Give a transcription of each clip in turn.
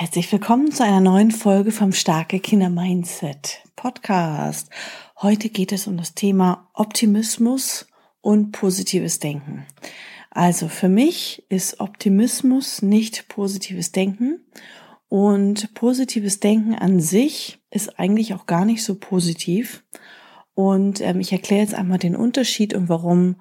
Herzlich willkommen zu einer neuen Folge vom Starke Kinder Mindset Podcast. Heute geht es um das Thema Optimismus und positives Denken. Also für mich ist Optimismus nicht positives Denken und positives Denken an sich ist eigentlich auch gar nicht so positiv. Und ähm, ich erkläre jetzt einmal den Unterschied und warum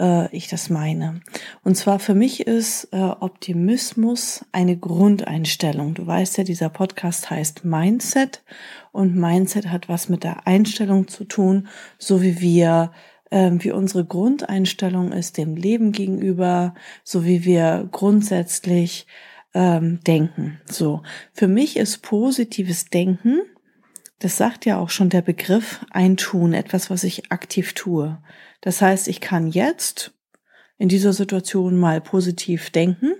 äh, ich das meine. Und zwar für mich ist äh, Optimismus eine Grundeinstellung. Du weißt ja, dieser Podcast heißt Mindset und Mindset hat was mit der Einstellung zu tun, so wie wir ähm, wie unsere Grundeinstellung ist dem Leben gegenüber, so wie wir grundsätzlich ähm, denken. So, für mich ist positives Denken, das sagt ja auch schon der Begriff, ein Tun, etwas, was ich aktiv tue. Das heißt, ich kann jetzt in dieser Situation mal positiv denken.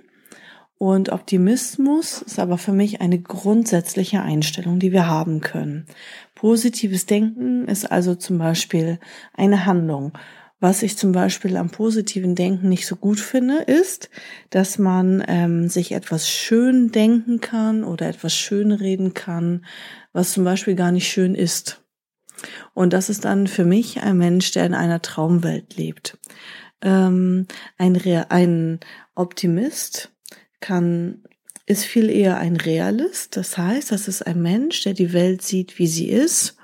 Und Optimismus ist aber für mich eine grundsätzliche Einstellung, die wir haben können. Positives Denken ist also zum Beispiel eine Handlung. Was ich zum Beispiel am positiven Denken nicht so gut finde, ist, dass man ähm, sich etwas schön denken kann oder etwas schön reden kann, was zum Beispiel gar nicht schön ist. Und das ist dann für mich ein Mensch, der in einer Traumwelt lebt. Ähm, ein, Re ein Optimist kann ist viel eher ein Realist. Das heißt, das ist ein Mensch, der die Welt sieht, wie sie ist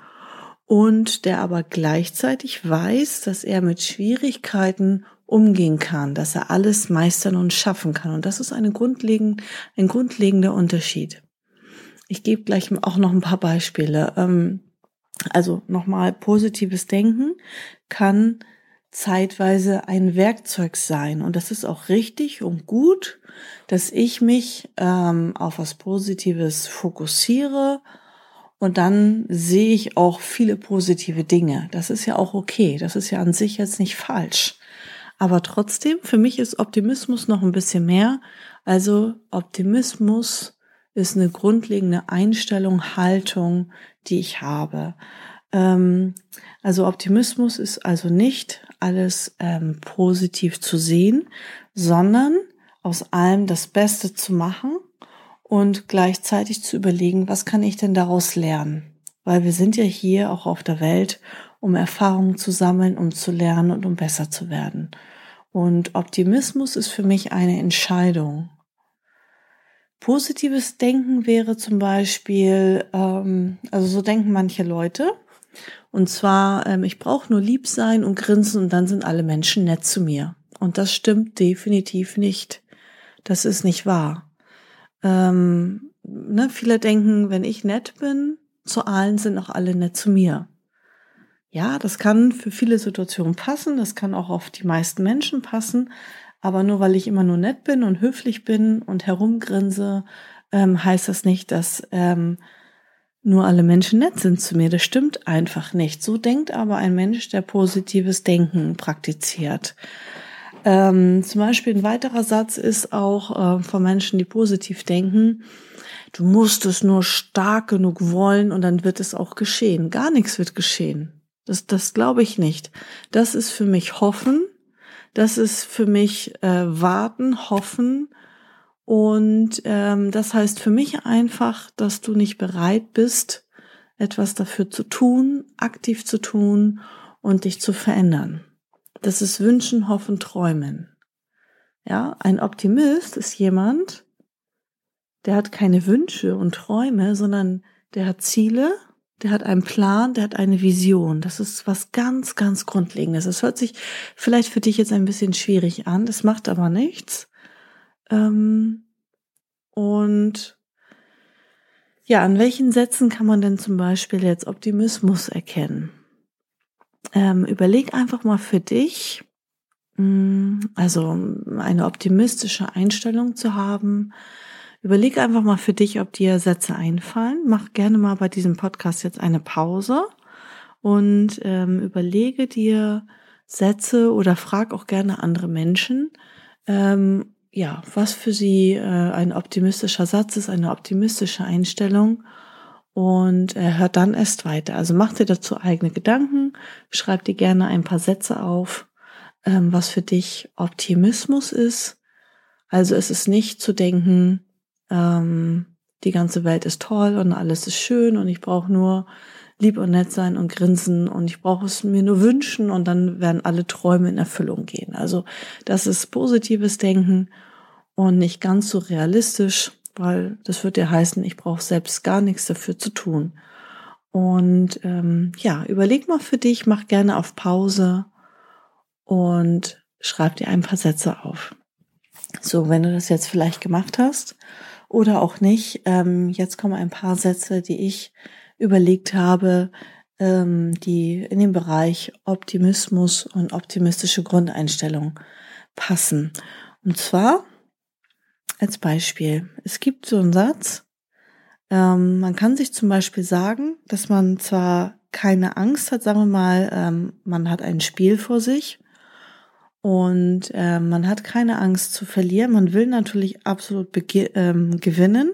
und der aber gleichzeitig weiß, dass er mit Schwierigkeiten umgehen kann, dass er alles meistern und schaffen kann. Und das ist eine grundlegend, ein grundlegender Unterschied. Ich gebe gleich auch noch ein paar Beispiele. Ähm, also nochmal, positives Denken kann zeitweise ein Werkzeug sein. Und das ist auch richtig und gut, dass ich mich ähm, auf was Positives fokussiere und dann sehe ich auch viele positive Dinge. Das ist ja auch okay. Das ist ja an sich jetzt nicht falsch. Aber trotzdem, für mich ist Optimismus noch ein bisschen mehr. Also Optimismus ist eine grundlegende Einstellung, Haltung, die ich habe. Ähm, also Optimismus ist also nicht alles ähm, positiv zu sehen, sondern aus allem das Beste zu machen und gleichzeitig zu überlegen, was kann ich denn daraus lernen? Weil wir sind ja hier auch auf der Welt, um Erfahrungen zu sammeln, um zu lernen und um besser zu werden. Und Optimismus ist für mich eine Entscheidung. Positives Denken wäre zum Beispiel, ähm, also so denken manche Leute. Und zwar, ähm, ich brauche nur lieb sein und grinsen und dann sind alle Menschen nett zu mir. Und das stimmt definitiv nicht. Das ist nicht wahr. Ähm, ne, viele denken, wenn ich nett bin, zu allen sind auch alle nett zu mir. Ja, das kann für viele Situationen passen, das kann auch auf die meisten Menschen passen, aber nur weil ich immer nur nett bin und höflich bin und herumgrinse, ähm, heißt das nicht, dass ähm, nur alle Menschen nett sind zu mir. Das stimmt einfach nicht. So denkt aber ein Mensch, der positives Denken praktiziert. Ähm, zum Beispiel ein weiterer Satz ist auch äh, von Menschen, die positiv denken, du musst es nur stark genug wollen und dann wird es auch geschehen. Gar nichts wird geschehen. Das, das glaube ich nicht. Das ist für mich Hoffen, das ist für mich äh, warten, hoffen. Und ähm, das heißt für mich einfach, dass du nicht bereit bist, etwas dafür zu tun, aktiv zu tun und dich zu verändern. Das ist Wünschen, Hoffen, Träumen. Ja, ein Optimist ist jemand, der hat keine Wünsche und Träume, sondern der hat Ziele der hat einen Plan, der hat eine Vision. Das ist was ganz, ganz Grundlegendes. Das hört sich vielleicht für dich jetzt ein bisschen schwierig an, das macht aber nichts. Ähm, und ja, an welchen Sätzen kann man denn zum Beispiel jetzt Optimismus erkennen? Ähm, überleg einfach mal für dich, mm, also eine optimistische Einstellung zu haben, Überleg einfach mal für dich, ob dir Sätze einfallen. Mach gerne mal bei diesem Podcast jetzt eine Pause und ähm, überlege dir Sätze oder frag auch gerne andere Menschen, ähm, ja, was für sie äh, ein optimistischer Satz ist, eine optimistische Einstellung und hört dann erst weiter. Also mach dir dazu eigene Gedanken, schreib dir gerne ein paar Sätze auf, ähm, was für dich Optimismus ist. Also es ist nicht zu denken, ähm, die ganze Welt ist toll und alles ist schön und ich brauche nur lieb und nett sein und grinsen und ich brauche es mir nur wünschen und dann werden alle Träume in Erfüllung gehen. Also das ist positives Denken und nicht ganz so realistisch, weil das wird ja heißen, ich brauche selbst gar nichts dafür zu tun. Und ähm, ja, überleg mal für dich, mach gerne auf Pause und schreib dir ein paar Sätze auf. So, wenn du das jetzt vielleicht gemacht hast oder auch nicht, ähm, jetzt kommen ein paar Sätze, die ich überlegt habe, ähm, die in den Bereich Optimismus und optimistische Grundeinstellung passen. Und zwar als Beispiel. Es gibt so einen Satz, ähm, man kann sich zum Beispiel sagen, dass man zwar keine Angst hat, sagen wir mal, ähm, man hat ein Spiel vor sich und äh, man hat keine Angst zu verlieren. Man will natürlich absolut ähm, gewinnen.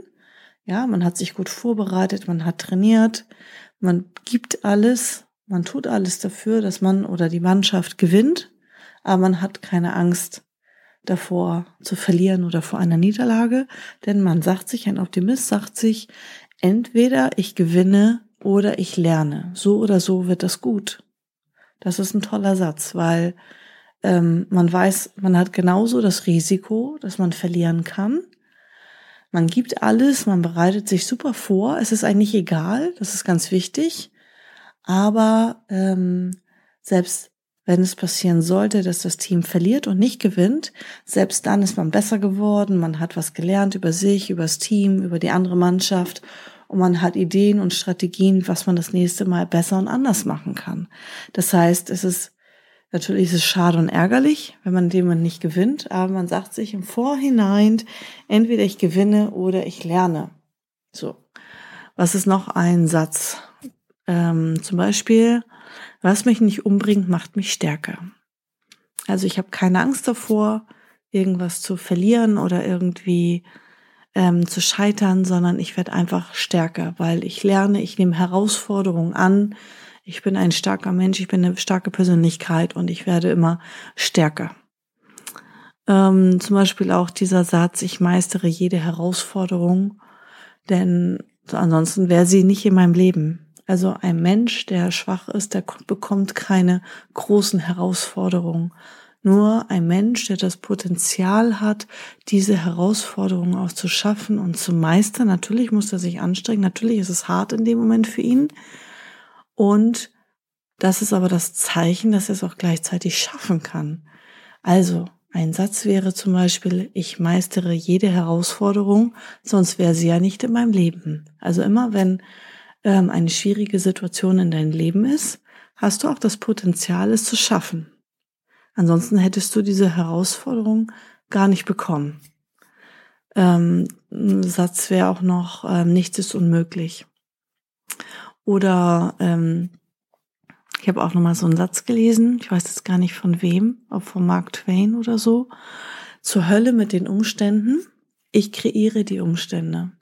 Ja, man hat sich gut vorbereitet, man hat trainiert, man gibt alles, man tut alles dafür, dass man oder die Mannschaft gewinnt, aber man hat keine Angst davor zu verlieren oder vor einer Niederlage, denn man sagt sich, ein Optimist sagt sich, entweder ich gewinne oder ich lerne. So oder so wird das gut. Das ist ein toller Satz, weil ähm, man weiß, man hat genauso das Risiko, dass man verlieren kann, man gibt alles, man bereitet sich super vor. Es ist eigentlich egal, das ist ganz wichtig. Aber ähm, selbst wenn es passieren sollte, dass das Team verliert und nicht gewinnt, selbst dann ist man besser geworden, man hat was gelernt über sich, über das Team, über die andere Mannschaft und man hat Ideen und Strategien, was man das nächste Mal besser und anders machen kann. Das heißt, es ist Natürlich ist es schade und ärgerlich, wenn man dem nicht gewinnt, aber man sagt sich im Vorhinein, entweder ich gewinne oder ich lerne. So. Was ist noch ein Satz? Ähm, zum Beispiel, was mich nicht umbringt, macht mich stärker. Also ich habe keine Angst davor, irgendwas zu verlieren oder irgendwie ähm, zu scheitern, sondern ich werde einfach stärker, weil ich lerne, ich nehme Herausforderungen an, ich bin ein starker Mensch, ich bin eine starke Persönlichkeit und ich werde immer stärker. Ähm, zum Beispiel auch dieser Satz, ich meistere jede Herausforderung, denn ansonsten wäre sie nicht in meinem Leben. Also ein Mensch, der schwach ist, der bekommt keine großen Herausforderungen. Nur ein Mensch, der das Potenzial hat, diese Herausforderungen auch zu schaffen und zu meistern. Natürlich muss er sich anstrengen. Natürlich ist es hart in dem Moment für ihn. Und das ist aber das Zeichen, dass er es auch gleichzeitig schaffen kann. Also ein Satz wäre zum Beispiel, ich meistere jede Herausforderung, sonst wäre sie ja nicht in meinem Leben. Also immer wenn ähm, eine schwierige Situation in deinem Leben ist, hast du auch das Potenzial, es zu schaffen. Ansonsten hättest du diese Herausforderung gar nicht bekommen. Ähm, ein Satz wäre auch noch, ähm, nichts ist unmöglich. Oder ähm, ich habe auch nochmal so einen Satz gelesen, ich weiß jetzt gar nicht von wem, ob von Mark Twain oder so. Zur Hölle mit den Umständen. Ich kreiere die Umstände.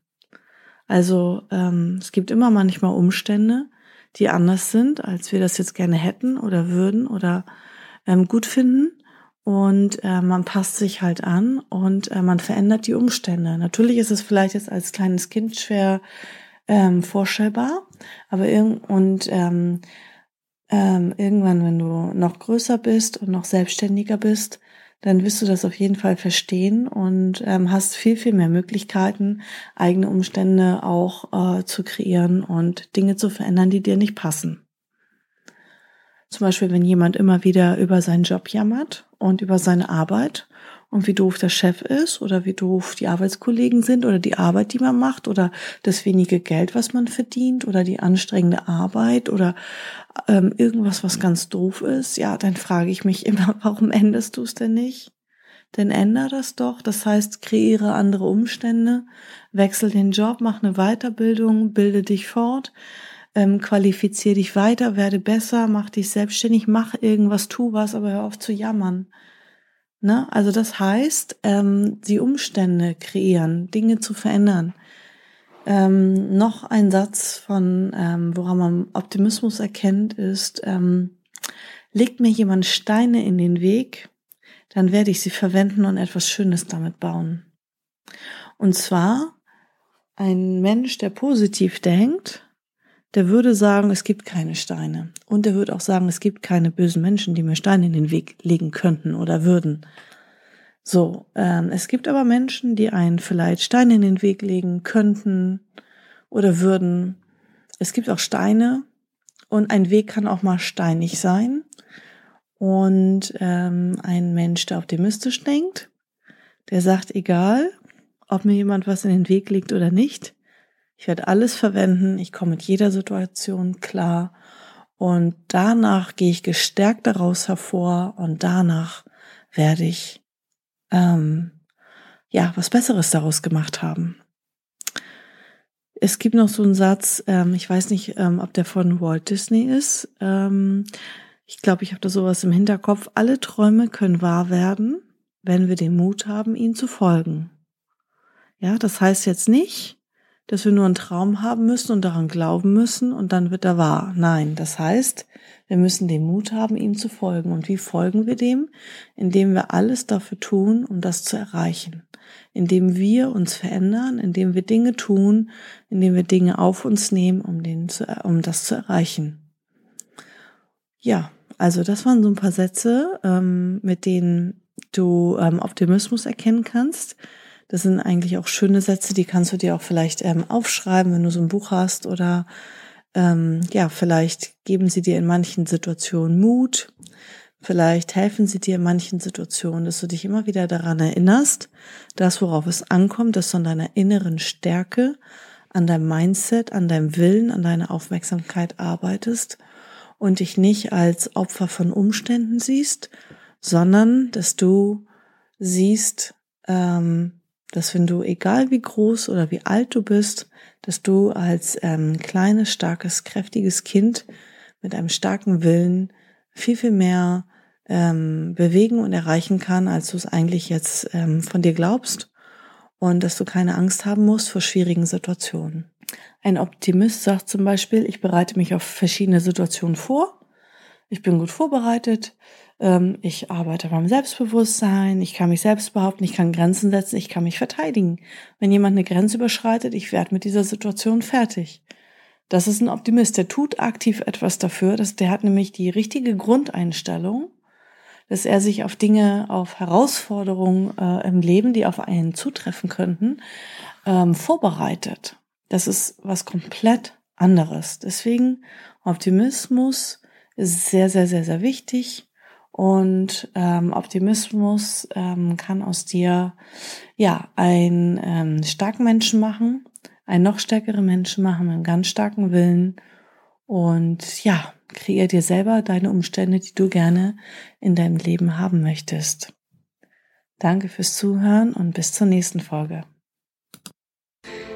Also ähm, es gibt immer manchmal Umstände, die anders sind, als wir das jetzt gerne hätten oder würden oder ähm, gut finden. Und äh, man passt sich halt an und äh, man verändert die Umstände. Natürlich ist es vielleicht jetzt als kleines Kind schwer ähm, vorstellbar. Aber irgend und ähm, ähm, irgendwann, wenn du noch größer bist und noch selbstständiger bist, dann wirst du das auf jeden Fall verstehen und ähm, hast viel, viel mehr Möglichkeiten, eigene Umstände auch äh, zu kreieren und Dinge zu verändern, die dir nicht passen. Zum Beispiel, wenn jemand immer wieder über seinen Job jammert und über seine Arbeit und wie doof der Chef ist oder wie doof die Arbeitskollegen sind oder die Arbeit, die man macht oder das wenige Geld, was man verdient oder die anstrengende Arbeit oder ähm, irgendwas, was ganz doof ist, ja, dann frage ich mich immer, warum endest du es denn nicht? dann änder das doch. Das heißt, kreiere andere Umstände, wechsel den Job, mach eine Weiterbildung, bilde dich fort, ähm, qualifiziere dich weiter, werde besser, mach dich selbstständig, mach irgendwas, tu was, aber hör auf zu jammern. Ne? Also das heißt, ähm, die Umstände kreieren, Dinge zu verändern. Ähm, noch ein Satz von, ähm, woran man Optimismus erkennt, ist, ähm, legt mir jemand Steine in den Weg, dann werde ich sie verwenden und etwas Schönes damit bauen. Und zwar ein Mensch, der positiv denkt, der würde sagen, es gibt keine Steine. Und der würde auch sagen, es gibt keine bösen Menschen, die mir Steine in den Weg legen könnten oder würden. So, ähm, es gibt aber Menschen, die einen vielleicht Steine in den Weg legen könnten oder würden. Es gibt auch Steine und ein Weg kann auch mal steinig sein. Und ähm, ein Mensch, der optimistisch denkt, der sagt, egal, ob mir jemand was in den Weg legt oder nicht, ich werde alles verwenden, ich komme mit jeder Situation klar und danach gehe ich gestärkt daraus hervor und danach werde ich ähm, ja was Besseres daraus gemacht haben. Es gibt noch so einen Satz, ähm, ich weiß nicht, ähm, ob der von Walt Disney ist. Ähm, ich glaube, ich habe da sowas im Hinterkopf. Alle Träume können wahr werden, wenn wir den Mut haben, ihnen zu folgen. Ja, das heißt jetzt nicht, dass wir nur einen Traum haben müssen und daran glauben müssen und dann wird er wahr. Nein, das heißt, wir müssen den Mut haben, ihm zu folgen. Und wie folgen wir dem? Indem wir alles dafür tun, um das zu erreichen. Indem wir uns verändern, indem wir Dinge tun, indem wir Dinge auf uns nehmen, um, den zu, um das zu erreichen. Ja, also das waren so ein paar Sätze, ähm, mit denen du ähm, Optimismus erkennen kannst. Das sind eigentlich auch schöne Sätze, die kannst du dir auch vielleicht ähm, aufschreiben, wenn du so ein Buch hast oder ähm, ja, vielleicht geben sie dir in manchen Situationen Mut. Vielleicht helfen sie dir in manchen Situationen, dass du dich immer wieder daran erinnerst, das, worauf es ankommt, dass du an deiner inneren Stärke, an deinem Mindset, an deinem Willen, an deiner Aufmerksamkeit arbeitest und dich nicht als Opfer von Umständen siehst, sondern dass du siehst, ähm, dass wenn du, egal wie groß oder wie alt du bist, dass du als ähm, kleines, starkes, kräftiges Kind mit einem starken Willen viel, viel mehr ähm, bewegen und erreichen kann, als du es eigentlich jetzt ähm, von dir glaubst und dass du keine Angst haben musst vor schwierigen Situationen. Ein Optimist sagt zum Beispiel, ich bereite mich auf verschiedene Situationen vor, ich bin gut vorbereitet, ähm, ich arbeite beim Selbstbewusstsein, ich kann mich selbst behaupten, ich kann Grenzen setzen, ich kann mich verteidigen. Wenn jemand eine Grenze überschreitet, ich werde mit dieser Situation fertig. Das ist ein Optimist, der tut aktiv etwas dafür, dass der hat nämlich die richtige Grundeinstellung, dass er sich auf Dinge, auf Herausforderungen äh, im Leben, die auf einen zutreffen könnten, ähm, vorbereitet. Das ist was komplett anderes. Deswegen Optimismus ist sehr, sehr, sehr, sehr wichtig. Und ähm, Optimismus ähm, kann aus dir ja einen ähm, starken Menschen machen, einen noch stärkeren Menschen machen mit einem ganz starken Willen. Und ja, kreier dir selber deine Umstände, die du gerne in deinem Leben haben möchtest. Danke fürs Zuhören und bis zur nächsten Folge.